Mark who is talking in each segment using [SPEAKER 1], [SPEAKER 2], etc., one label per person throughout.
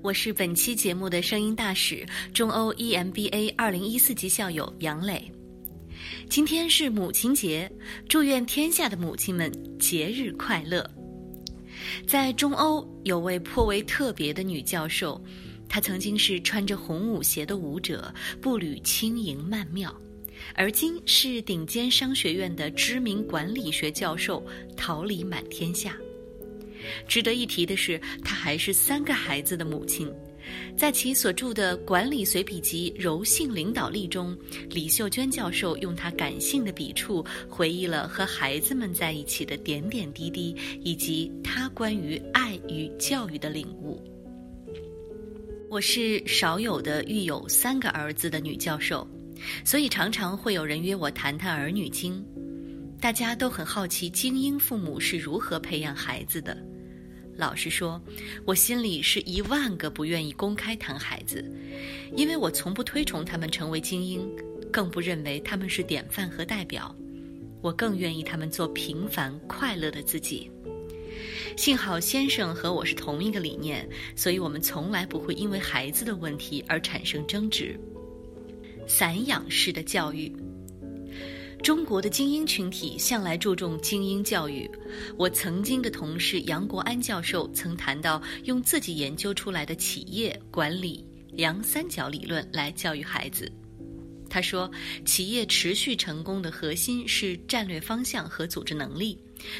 [SPEAKER 1] 我是本期节目的声音大使，中欧 EMBA 二零一四级校友杨磊。今天是母亲节，祝愿天下的母亲们节日快乐。在中欧有位颇为特别的女教授，她曾经是穿着红舞鞋的舞者，步履轻盈曼妙，而今是顶尖商学院的知名管理学教授，桃李满天下。值得一提的是，她还是三个孩子的母亲。在其所著的《管理随笔集·柔性领导力》中，李秀娟教授用她感性的笔触回忆了和孩子们在一起的点点滴滴，以及她关于爱与教育的领悟。我是少有的育有三个儿子的女教授，所以常常会有人约我谈谈儿女经。大家都很好奇精英父母是如何培养孩子的。老实说，我心里是一万个不愿意公开谈孩子，因为我从不推崇他们成为精英，更不认为他们是典范和代表。我更愿意他们做平凡快乐的自己。幸好先生和我是同一个理念，所以我们从来不会因为孩子的问题而产生争执。散养式的教育。中国的精英群体向来注重精英教育。我曾经的同事杨国安教授曾谈到，用自己研究出来的企业管理梁三角理论来教育孩子。他说，企业持续成功的核心是战略方向和组织能力。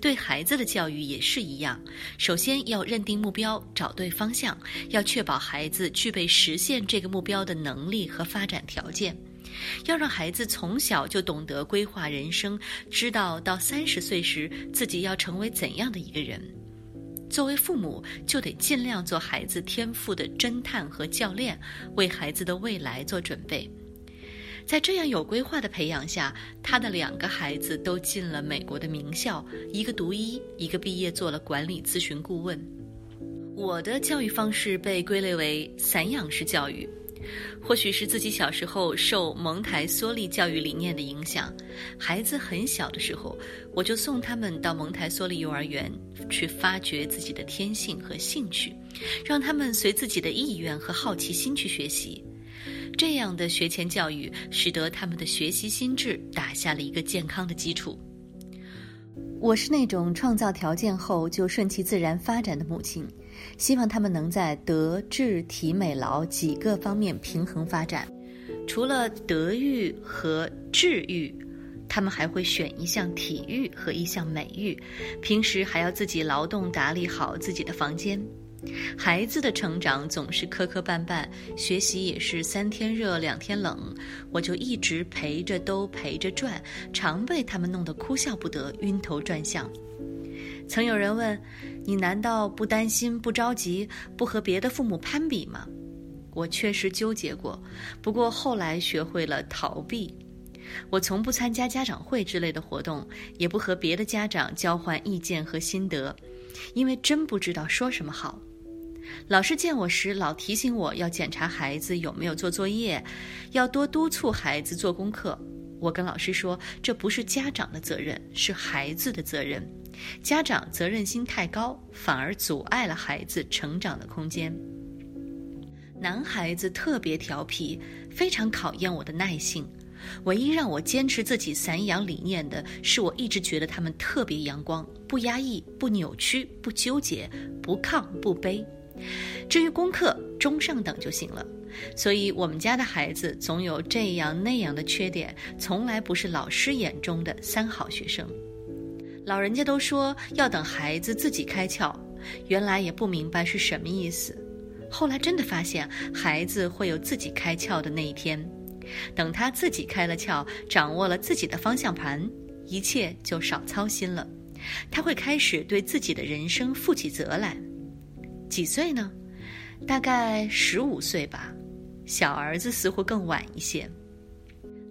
[SPEAKER 1] 对孩子的教育也是一样，首先要认定目标，找对方向，要确保孩子具备实现这个目标的能力和发展条件。要让孩子从小就懂得规划人生，知道到三十岁时自己要成为怎样的一个人。作为父母，就得尽量做孩子天赋的侦探和教练，为孩子的未来做准备。在这样有规划的培养下，他的两个孩子都进了美国的名校，一个读医，一个毕业做了管理咨询顾问。我的教育方式被归类为散养式教育。或许是自己小时候受蒙台梭利教育理念的影响，孩子很小的时候，我就送他们到蒙台梭利幼儿园去发掘自己的天性和兴趣，让他们随自己的意愿和好奇心去学习。这样的学前教育，使得他们的学习心智打下了一个健康的基础。我是那种创造条件后就顺其自然发展的母亲。希望他们能在德智体美劳几个方面平衡发展。除了德育和智育，他们还会选一项体育和一项美育。平时还要自己劳动打理好自己的房间。孩子的成长总是磕磕绊绊，学习也是三天热两天冷。我就一直陪着兜陪着转，常被他们弄得哭笑不得、晕头转向。曾有人问：“你难道不担心、不着急、不和别的父母攀比吗？”我确实纠结过，不过后来学会了逃避。我从不参加家长会之类的活动，也不和别的家长交换意见和心得，因为真不知道说什么好。老师见我时，老提醒我要检查孩子有没有做作业，要多督促孩子做功课。我跟老师说，这不是家长的责任，是孩子的责任。家长责任心太高，反而阻碍了孩子成长的空间。男孩子特别调皮，非常考验我的耐性。唯一让我坚持自己散养理念的是，我一直觉得他们特别阳光，不压抑，不扭曲，不纠结，不亢不卑。至于功课，中上等就行了。所以我们家的孩子总有这样那样的缺点，从来不是老师眼中的三好学生。老人家都说要等孩子自己开窍，原来也不明白是什么意思。后来真的发现，孩子会有自己开窍的那一天。等他自己开了窍，掌握了自己的方向盘，一切就少操心了。他会开始对自己的人生负起责来。几岁呢？大概十五岁吧。小儿子似乎更晚一些。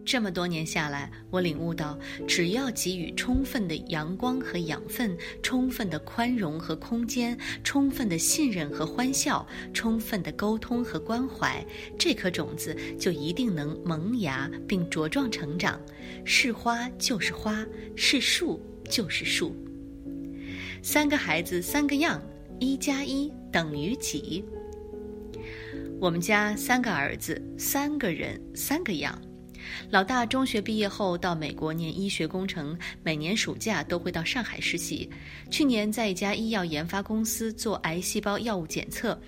[SPEAKER 1] 这么多年下来，我领悟到，只要给予充分的阳光和养分，充分的宽容和空间，充分的信任和欢笑，充分的沟通和关怀，这颗种子就一定能萌芽并茁壮成长。是花就是花，是树就是树。三个孩子三个样，一加一等于几？我们家三个儿子，三个人，三个样。老大中学毕业后到美国念医学工程，每年暑假都会到上海实习。去年在一家医药研发公司做癌细胞药物检测，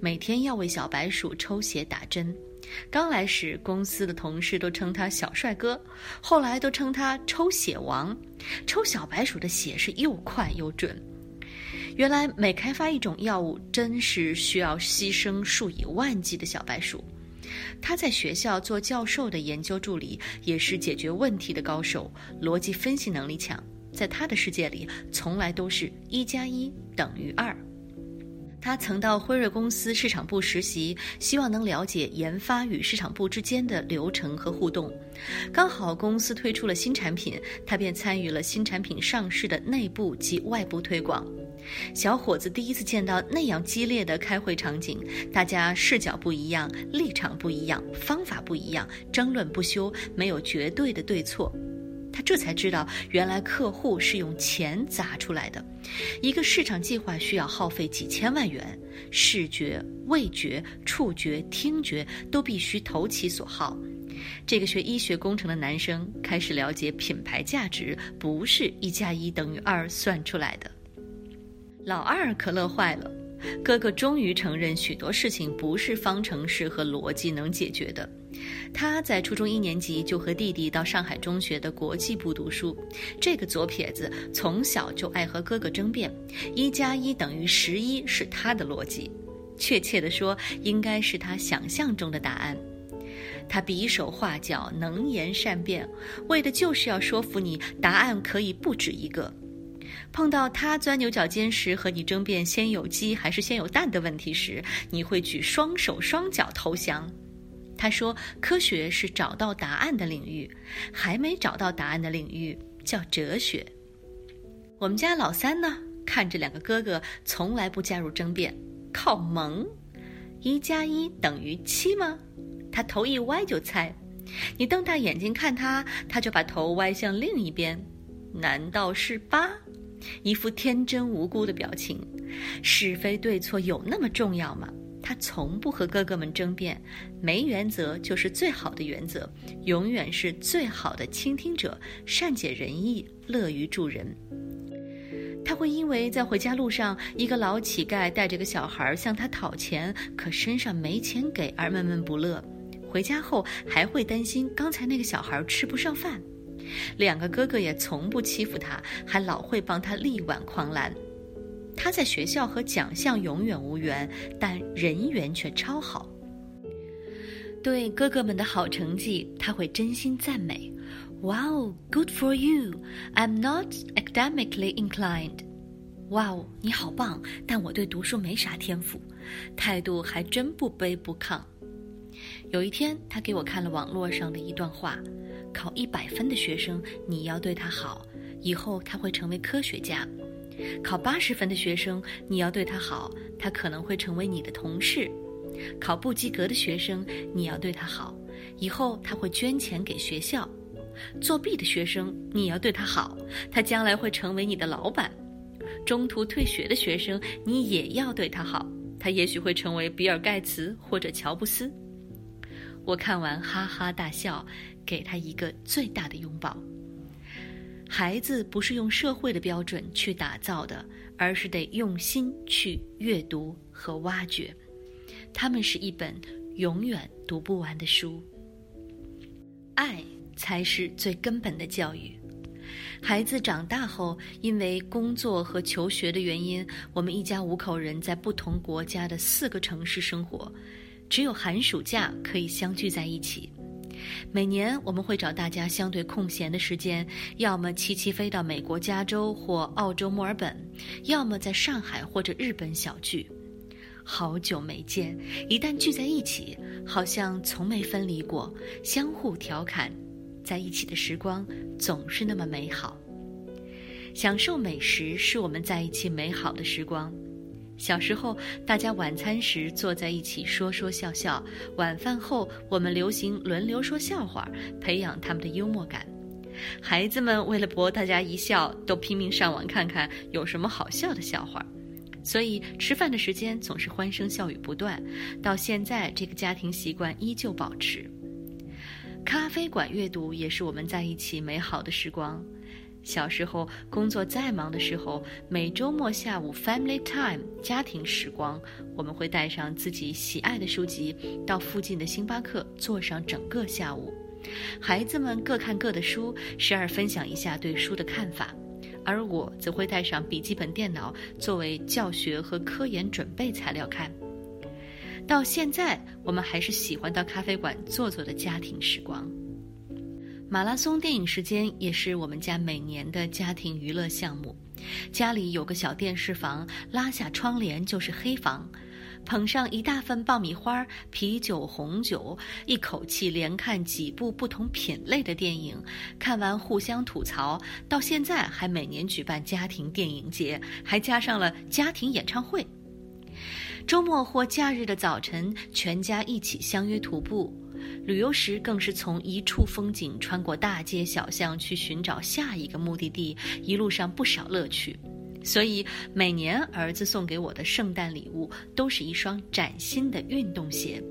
[SPEAKER 1] 每天要为小白鼠抽血打针。刚来时，公司的同事都称他小帅哥，后来都称他抽血王。抽小白鼠的血是又快又准。原来每开发一种药物，真是需要牺牲数以万计的小白鼠。他在学校做教授的研究助理，也是解决问题的高手，逻辑分析能力强。在他的世界里，从来都是一加一等于二。他曾到辉瑞公司市场部实习，希望能了解研发与市场部之间的流程和互动。刚好公司推出了新产品，他便参与了新产品上市的内部及外部推广。小伙子第一次见到那样激烈的开会场景，大家视角不一样，立场不一样，方法不一样，争论不休，没有绝对的对错。他这才知道，原来客户是用钱砸出来的。一个市场计划需要耗费几千万元，视觉、味觉、触觉、听觉都必须投其所好。这个学医学工程的男生开始了解品牌价值不是一加一等于二算出来的。老二可乐坏了。哥哥终于承认，许多事情不是方程式和逻辑能解决的。他在初中一年级就和弟弟到上海中学的国际部读书。这个左撇子从小就爱和哥哥争辩，一加一等于十一是他的逻辑，确切地说，应该是他想象中的答案。他比手画脚，能言善辩，为的就是要说服你，答案可以不止一个。碰到他钻牛角尖时，和你争辩先有鸡还是先有蛋的问题时，你会举双手双脚投降。他说：“科学是找到答案的领域，还没找到答案的领域叫哲学。”我们家老三呢，看着两个哥哥从来不加入争辩，靠蒙。一加一等于七吗？他头一歪就猜。你瞪大眼睛看他，他就把头歪向另一边。难道是八？一副天真无辜的表情，是非对错有那么重要吗？他从不和哥哥们争辩，没原则就是最好的原则，永远是最好的倾听者，善解人意，乐于助人。他会因为在回家路上，一个老乞丐带着个小孩向他讨钱，可身上没钱给而闷闷不乐，回家后还会担心刚才那个小孩吃不上饭。两个哥哥也从不欺负他，还老会帮他力挽狂澜。他在学校和奖项永远无缘，但人缘却超好。对哥哥们的好成绩，他会真心赞美：“Wow, good for you! I'm not academically inclined.” 哇哦，你好棒！但我对读书没啥天赋，态度还真不卑不亢。有一天，他给我看了网络上的一段话。考一百分的学生，你要对他好，以后他会成为科学家；考八十分的学生，你要对他好，他可能会成为你的同事；考不及格的学生，你要对他好，以后他会捐钱给学校；作弊的学生，你要对他好，他将来会成为你的老板；中途退学的学生，你也要对他好，他也许会成为比尔盖茨或者乔布斯。我看完哈哈大笑。给他一个最大的拥抱。孩子不是用社会的标准去打造的，而是得用心去阅读和挖掘。他们是一本永远读不完的书。爱才是最根本的教育。孩子长大后，因为工作和求学的原因，我们一家五口人在不同国家的四个城市生活，只有寒暑假可以相聚在一起。每年我们会找大家相对空闲的时间，要么齐齐飞到美国加州或澳洲墨尔本，要么在上海或者日本小聚。好久没见，一旦聚在一起，好像从没分离过，相互调侃，在一起的时光总是那么美好。享受美食是我们在一起美好的时光。小时候，大家晚餐时坐在一起说说笑笑；晚饭后，我们流行轮流说笑话，培养他们的幽默感。孩子们为了博大家一笑，都拼命上网看看有什么好笑的笑话。所以吃饭的时间总是欢声笑语不断。到现在，这个家庭习惯依旧保持。咖啡馆阅读也是我们在一起美好的时光。小时候工作再忙的时候，每周末下午 family time 家庭时光，我们会带上自己喜爱的书籍，到附近的星巴克坐上整个下午。孩子们各看各的书，时而分享一下对书的看法，而我则会带上笔记本电脑作为教学和科研准备材料看。到现在，我们还是喜欢到咖啡馆坐坐的家庭时光。马拉松电影时间也是我们家每年的家庭娱乐项目。家里有个小电视房，拉下窗帘就是黑房，捧上一大份爆米花、啤酒、红酒，一口气连看几部不同品类的电影，看完互相吐槽。到现在还每年举办家庭电影节，还加上了家庭演唱会。周末或假日的早晨，全家一起相约徒步。旅游时更是从一处风景穿过大街小巷去寻找下一个目的地，一路上不少乐趣。所以每年儿子送给我的圣诞礼物都是一双崭新的运动鞋。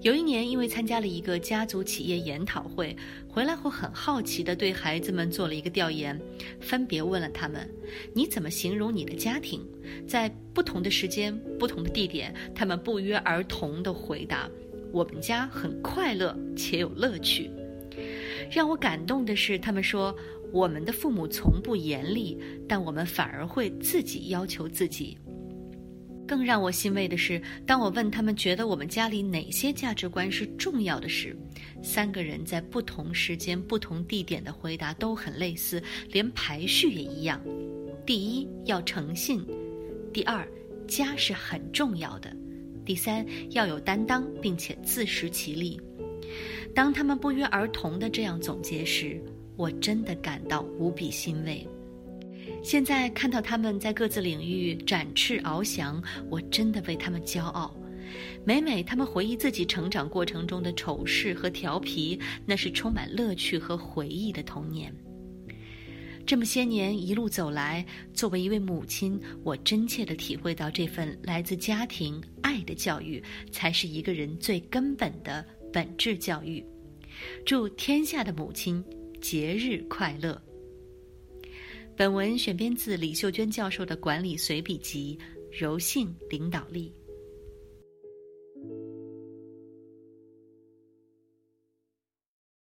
[SPEAKER 1] 有一年，因为参加了一个家族企业研讨会，回来后很好奇地对孩子们做了一个调研，分别问了他们：“你怎么形容你的家庭？”在不同的时间、不同的地点，他们不约而同地回答。我们家很快乐且有乐趣。让我感动的是，他们说我们的父母从不严厉，但我们反而会自己要求自己。更让我欣慰的是，当我问他们觉得我们家里哪些价值观是重要的时，三个人在不同时间、不同地点的回答都很类似，连排序也一样。第一，要诚信；第二，家是很重要的。第三，要有担当，并且自食其力。当他们不约而同的这样总结时，我真的感到无比欣慰。现在看到他们在各自领域展翅翱翔，我真的为他们骄傲。每每他们回忆自己成长过程中的丑事和调皮，那是充满乐趣和回忆的童年。这么些年一路走来，作为一位母亲，我真切地体会到，这份来自家庭爱的教育，才是一个人最根本的本质教育。祝天下的母亲节日快乐！本文选编自李秀娟教授的管理随笔集《柔性领导力》。